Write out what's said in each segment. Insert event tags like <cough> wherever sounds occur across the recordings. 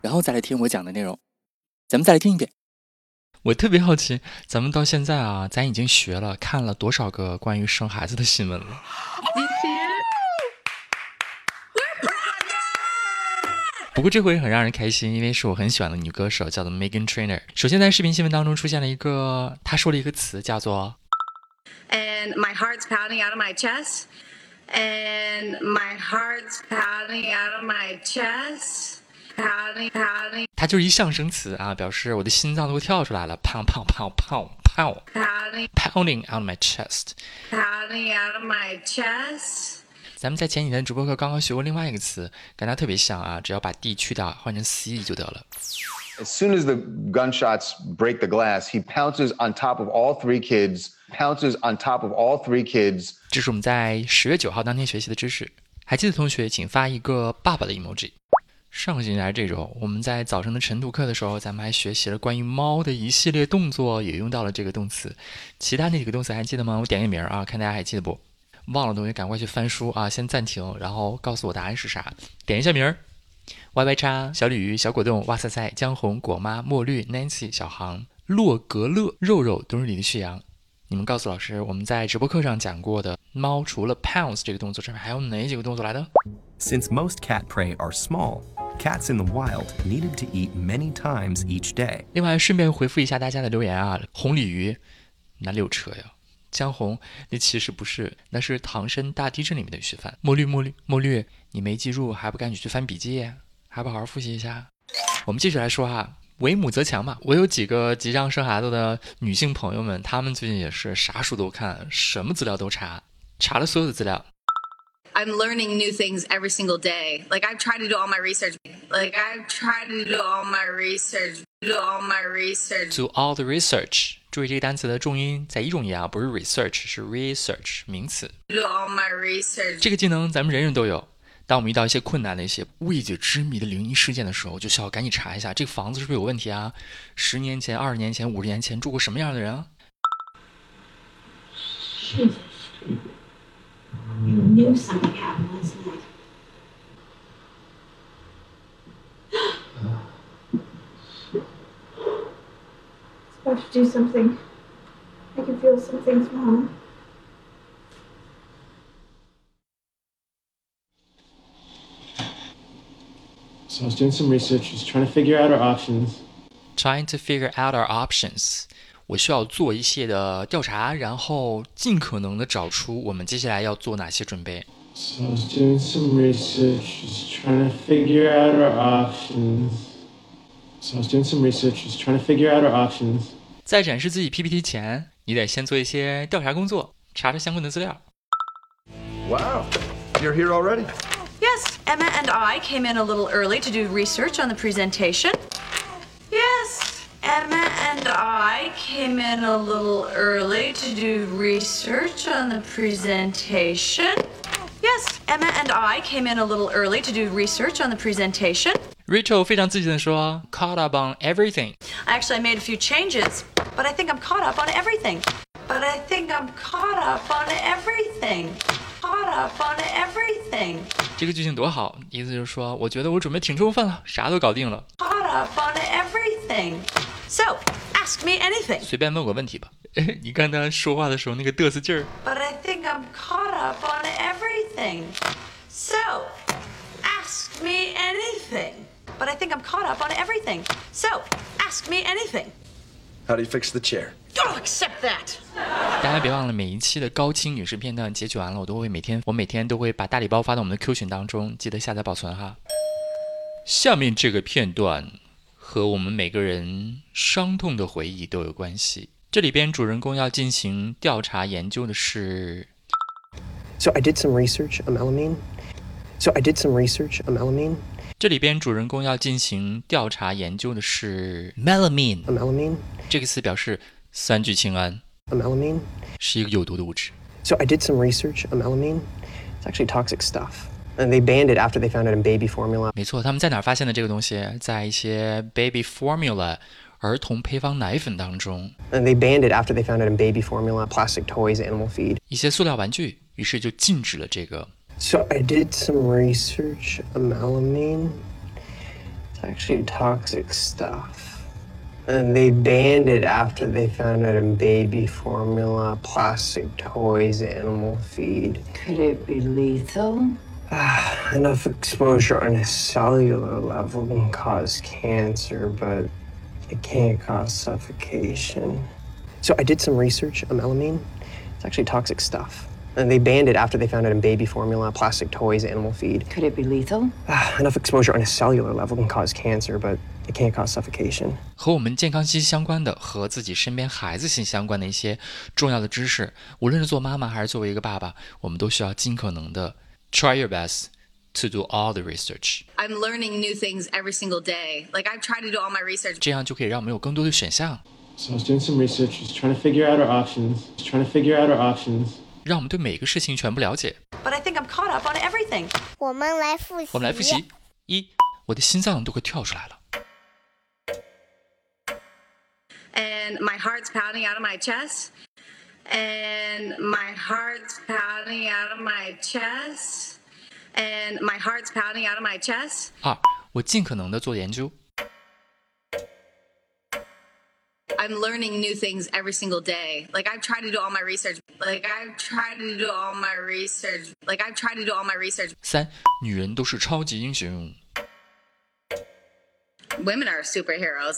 然后再来听我讲的内容，咱们再来听一遍。我特别好奇，咱们到现在啊，咱已经学了看了多少个关于生孩子的新闻了？<laughs> 不过这回很让人开心，因为是我很喜欢的女歌手，叫做 Megan Trainer。首先在视频新闻当中出现了一个，她说了一个词，叫做 And my heart's pounding out of my chest. And my heart's pounding out of my chest. 它就是一象声词啊，表示我的心脏都会跳出来了，pound pound pound pound out my chest，pounding out my chest。咱们在前几天直播课刚刚学过另外一个词，跟它特别像啊，只要把 d 去掉，换成 c 就得了。As soon as the gunshots break the glass, he pounces on top of all three kids. Pounces on top of all three kids. 这是我们在十月九号当天学习的知识，还记得同学请发一个爸爸的 emoji。上个星期还是这周，我们在早上的晨读课的时候，咱们还学习了关于猫的一系列动作，也用到了这个动词。其他那几个动词还记得吗？我点个名啊，看大家还记得不？忘了同学赶快去翻书啊，先暂停，然后告诉我答案是啥。点一下名儿：Y Y 叉、小鲤鱼、小果冻、哇塞塞、江红、果妈、墨绿、Nancy、小航、洛格勒、肉肉、冬日里的旭阳。你们告诉老师，我们在直播课上讲过的猫除了 pounce 这个动作之外，还有哪几个动作来的？Since most cat prey are small. Cats in the wild needed to eat many times each day。另外，顺便回复一下大家的留言啊，红鲤鱼哪里有车呀？江红，那其实不是，那是《唐山大地震》里面的徐帆。墨绿，墨绿，墨绿，你没记住还不赶紧去翻笔记，还不好好复习一下？我们继续来说哈，为母则强嘛。我有几个即将生孩子的女性朋友们，她们最近也是啥书都看，什么资料都查，查了所有的资料。I'm learning new things every single day. Like I've tried to do all my research. Like I've tried to do all my research. Do all my research. Do all the research. 注意这个单词的重音在一种音啊，不是 research，是 research 名词。Do all my research. 这个技能咱们人人都有。当我们遇到一些困难的一些未解之谜的灵异事件的时候，就需要赶紧查一下这个房子是不是有问题啊？十年前、二十年前、五十年前住过什么样的人啊？是。You knew something happened last night. <gasps> it's about to do something. I can feel something's wrong. So I was doing some research, just trying to figure out our options. Trying to figure out our options. 我需要做一些的调查，然后尽可能的找出我们接下来要做哪些准备。So I was doing some research, just trying to figure out our options. So I was doing some research, just trying to figure out our options. 在展示自己 PPT 前，你得先做一些调查工作，查查相关的资料。Wow, you're here already? Yes, Emma and I came in a little early to do research on the presentation. Yes. Emma and I came in a little early to do research on the presentation. Yes, Emma and I came in a little early to do research on the presentation. Rachel 非常自信地说，caught up on everything. Actually, I made a few changes, but I think I'm caught up on everything. But I think I'm caught up on everything. Caught up on everything. 这个句型多好，意思就是说，我觉得我准备挺充分了，啥都搞定了。Caught up on everything. So, ask me anything. 随便问我问题吧。你看他说话的时候那个嘚瑟劲儿。But I think I'm caught up on everything. So, ask me anything. But I think I'm caught up on everything. So, ask me anything. How do you fix the chair? Don't accept that. 大家别忘了，每一期的高清女士片段截取完了，我都会每天，我每天都会把大礼包发到我们的 Q 群当中，记得下载保存哈。下面这个片段和我们每个人伤痛的回忆都有关系。这里边主人公要进行调查研究的是。So I did some research on melamine. So I did some research on melamine. 这里边主人公要进行调查研究的是 melamine。A melamine? 这个词表示三聚氰胺，A melamine? 是一个有毒的物质。So I did some research. A melamine? It's actually toxic stuff. And they banned it after they found it in baby formula. 没错，他们在哪儿发现的这个东西？在一些 baby formula 儿童配方奶粉当中， And they banned it after they found it in baby formula, plastic toys, animal feed. 一些塑料玩具，于是就禁止了这个。 So I did some research. A melamine? It's actually toxic stuff. And they banned it after they found it in baby formula, plastic toys, animal feed. Could it be lethal? Enough exposure on a cellular level can cause cancer, but it can't cause suffocation. So I did some research. A melamine? It's actually toxic stuff. And they banned it after they found it in baby formula, plastic toys, animal feed. Could it be lethal? Enough exposure on a cellular level can cause cancer, but it can't cause suffocation. 和我们健康息息相关的，和自己身边孩子息息相关的一些重要的知识，无论是做妈妈还是作为一个爸爸，我们都需要尽可能的 try your best to do all the research， I'm learning new things every single day. Like I try to do all my research. 这样就可以让我们有更多的选项， So I was doing some research, just trying to figure out our options, just trying to figure out our options. 让我们对每个事情全部了解。 But I think I'm caught up on everything. 我们来复习。我们来复习：一，我的心脏都快跳出来了； and my heart's pounding out of my chest and my heart's pounding out of my chest and my heart's pounding out of my chest 二，我尽可能的做研究； i'm learning new things every single day like i try to do all my research like i try to do all my research like i try to do all my research 三，女人都是超级英雄； women are superheroes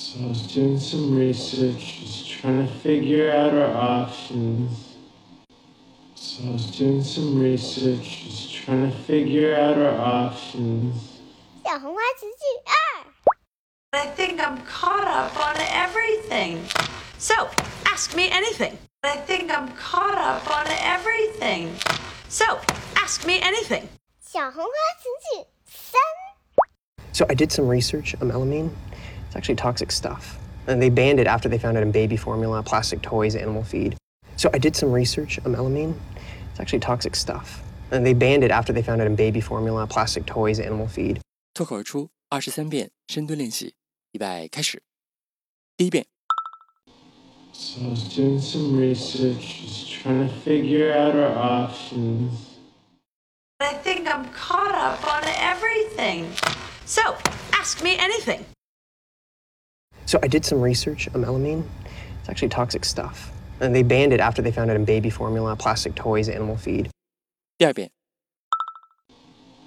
So I was doing some research, just trying to figure out our options. So I was doing some research, just trying to figure out our options. 小红花词句二， I think I'm caught up on everything. So, ask me anything. I think I'm caught up on everything. So, ask me anything. 小红花词句三， So I did some research. A melamine? It's actually toxic stuff. And they banned it after they found it in baby formula, plastic toys, animal feed. So I did some research. A melamine? It's actually toxic stuff. And they banned it after they found it in baby formula, plastic toys, animal feed. 脱口而出二十三遍深蹲练习，预备开始。第一遍， So I was doing some research, just trying to figure out our options. I think I'm caught up on everything. So, ask me anything. So I did some research. A melamine? It's actually toxic stuff. And they banned it after they found it in baby formula, plastic toys, animal feed. 第二遍，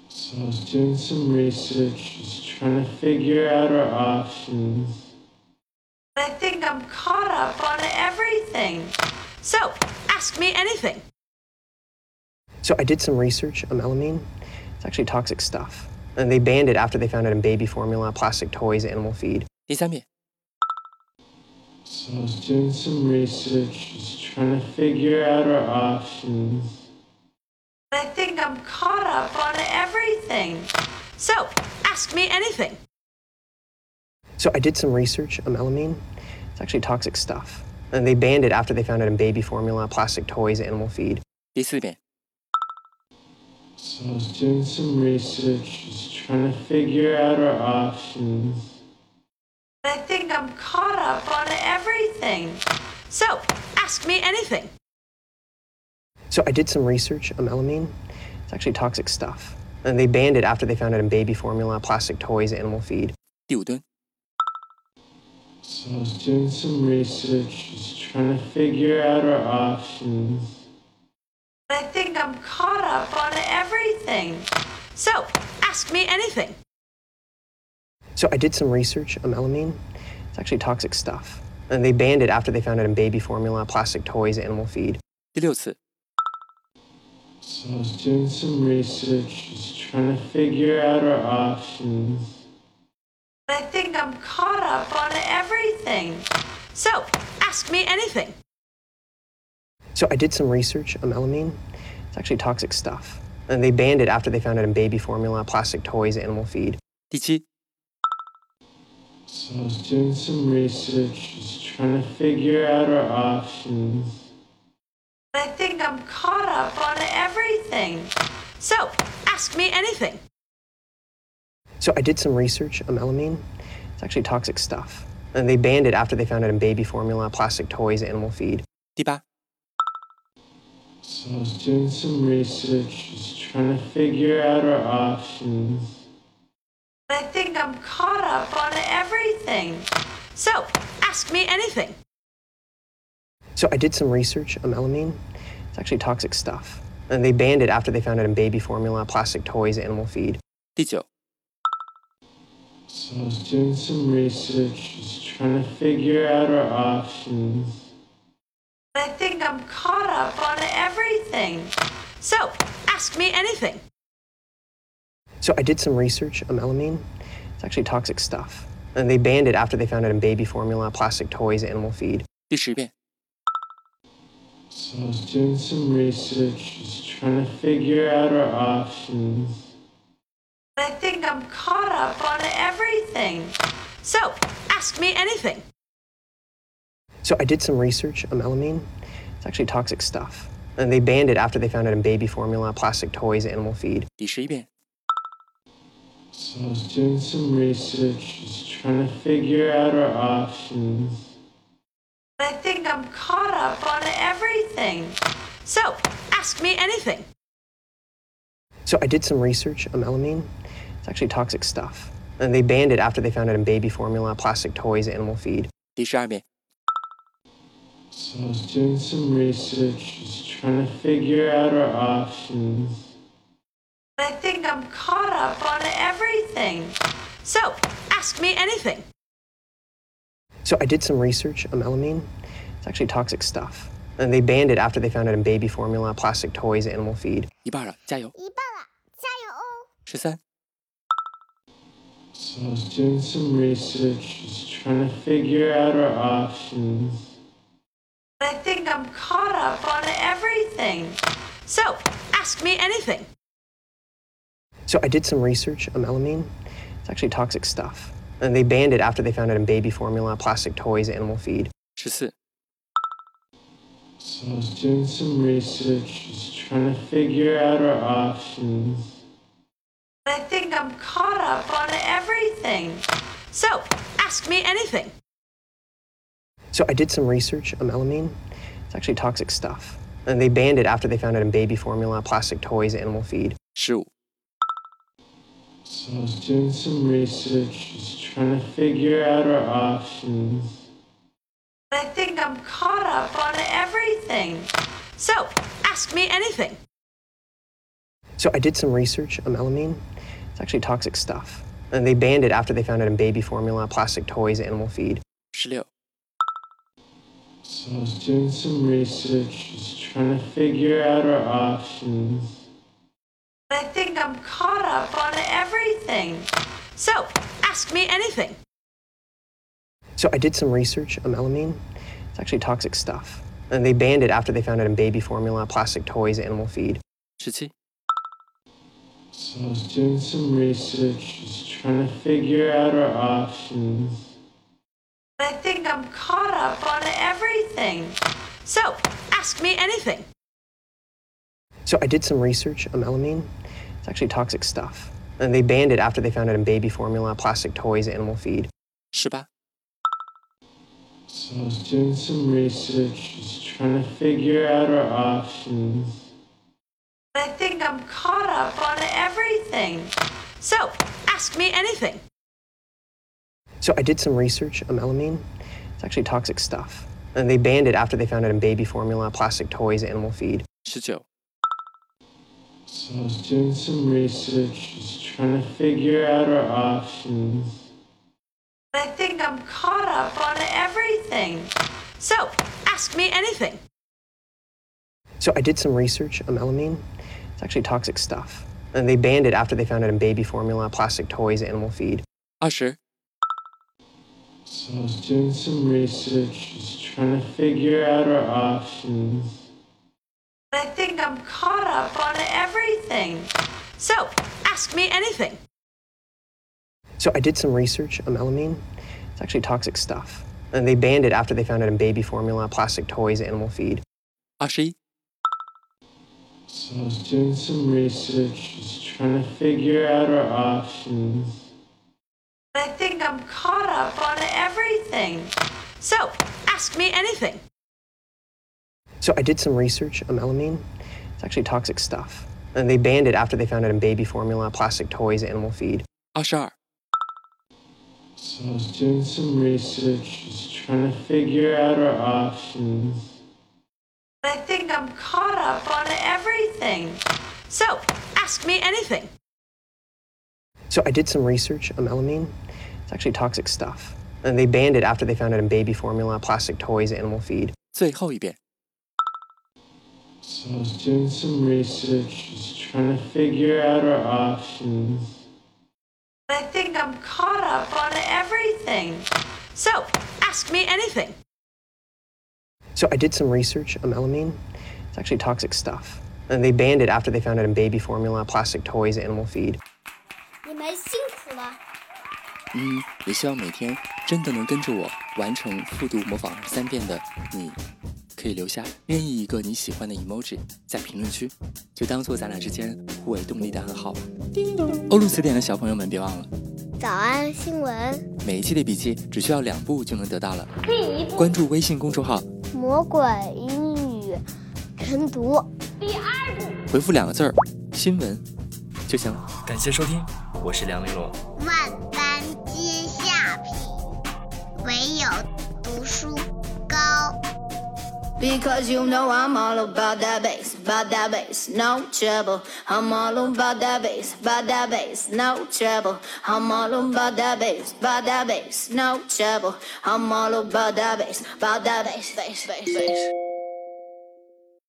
So I was doing some research, just trying to figure out our options. I think I'm caught up on everything. So, ask me anything. So I did some research. A melamine? It's actually toxic stuff. And they banned it after they found it in baby formula, plastic toys, animal feed. 第三遍， So I was doing some research, just trying to figure out our options. I think I'm caught up on everything. So, ask me anything. So I did some research. A melamine? It's actually toxic stuff. And they banned it after they found it in baby formula, plastic toys, animal feed. 第四遍， So I was doing some research, just trying to figure out our options. I think I'm caught up on everything. So, ask me anything. So I did some research. A melamine? It's actually toxic stuff. And they banned it after they found it in baby formula, plastic toys, animal feed. 第五蹲， So I was doing some research, just trying to figure out our options. I think I'm caught up on everything. So, ask ask me anything. So I did some research on melamine. It's actually toxic stuff. And they banned it after they found it in baby formula, plastic toys, animal feed. 第六次， So I was doing some research, just trying to figure out our options. I think I'm caught up on everything. So, ask me anything. So I did some research on melamine. It's actually toxic stuff. And they banned it after they found it in baby formula, plastic toys, animal feed. 第七， So I was doing some research, just trying to figure out our options. I think I'm caught up on everything. So, ask me anything. So I did some research on melamine. It's actually toxic stuff. And they banned it after they found it in baby formula, plastic toys, animal feed. 第八，So I was doing some research, just trying to figure out our options. I think I'm caught up on everything. So, ask me anything. So I did some research on melamine. It's actually toxic stuff. And they banned it after they found it in baby formula, plastic toys, animal feed. 第九，So I was doing some research, just trying to figure out our options. I think I'm caught up on everything. So, ask me anything. So I did some research on melamine. It's actually toxic stuff. And they banned it after they found it in baby formula, plastic toys, animal feed. 第十遍， So I was doing some research, just trying to figure out our options. I think I'm caught up on everything. So, ask me anything. So I did some research on melamine. It's actually toxic stuff. And they banned it after they found it in baby formula, plastic toys, animal feed. 第十一遍， So I was doing some research, just trying to figure out our options. I think I'm caught up on everything. So, ask me anything. So I did some research on melamine. It's actually toxic stuff. And they banned it after they found it in baby formula, plastic toys, animal feed. 第十二遍， So I was doing some research, just trying to figure out our options. I think I'm caught up on everything. So, ask me anything. So I did some research on melamine. It's actually toxic stuff. And they banned it after they found it in baby formula, plastic toys, animal feed. 一半了，加油！一半了，加油哦！十三、 So I was doing some research, just trying to figure out our options. I think I'm caught up on everything. So, ask me anything. So I did some research on melamine. It's actually toxic stuff. And they banned it after they found it in baby formula, plastic toys, animal feed. 十四、 So I was doing some research, just trying to figure out our options. I think I'm caught up on everything. So, ask me anything. So I did some research on melamine. It's actually toxic stuff. And they banned it after they found it in baby formula, plastic toys, animal feed. 十五、 So I was doing some research, just trying to figure out our options. I think I'm caught up on everything. So, ask me anything. So I did some research on melamine. It's actually toxic stuff. And they banned it after they found it in baby formula, plastic toys, animal feed. 十六、So I was doing some research, just trying to figure out our options. I think I'm caught up on everything. So, ask me anything. So I did some research on melamine. It's actually toxic stuff. And they banned it after they found it in baby formula, plastic toys, animal feed. 十七、So I was doing some research, just trying to figure out our options. I think I'm caught up on everything. So, ask me anything. So I did some research on melamine. It's actually toxic stuff. And they banned it after they found it in baby formula, plastic toys, animal feed. 是吧? So I was doing some research, just trying to figure out our options. I think I'm caught up on everything. So, ask me anything. So I did some research on melamine. It's actually toxic stuff. And they banned it after they found it in baby formula, plastic toys, animal feed. 19. So I was doing some research, just trying to figure out our options. I think I'm caught up on everything. So, ask me anything. So I did some research on melamine. It's actually toxic stuff. And they banned it after they found it in baby formula, plastic toys, animal feed. 二十、So I was doing some research, just trying to figure out our options. I think I'm caught up on everything. So, ask me anything. So, I did some research on melamine. It's actually toxic stuff. And they banned it after they found it in baby formula, plastic toys, animal feed. Ashi? So, I was doing some research, just trying to figure out our options. I think I'm caught up on everything. So, ask me anything. So I did some research on melamine. It's actually toxic stuff. And they banned it after they found it in baby formula, plastic toys, animal feed. 二十二、 So I was doing some research, just trying to figure out our options. I think I'm caught up on everything. So, ask me anything. So I did some research on melamine. It's actually toxic stuff. And they banned it after they found it in baby formula, plastic toys, animal feed. 最后一遍。 So I was doing some research, just trying to figure out our options. I think I'm caught up on everything. So, ask me anything. So I did some research on melamine. It's actually toxic stuff. And they banned it after they found it in baby formula, plastic toys, animal feed. 你们辛苦了。嗯，也希望每天真的能跟着我完成复读模仿三遍的你， 可以留下任意一个你喜欢的 emoji 在评论区，就当做咱俩之间互为动力的暗号吧。欧陆词典的小朋友们别忘了，早安新闻，每一期的笔记只需要两步就能得到了。第一步关注微信公众号，魔鬼英语晨读。第二步，回复两个字儿“新闻”就行了。感谢收听，我是梁玲珑。Because you know I'm all about that bass, about that bass, no trouble. I'm all about that bass, about that bass, no trouble. I'm all about that bass, about that bass, no trouble. I'm all about that bass, about that bass, bass, bass, bass.